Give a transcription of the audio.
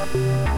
Música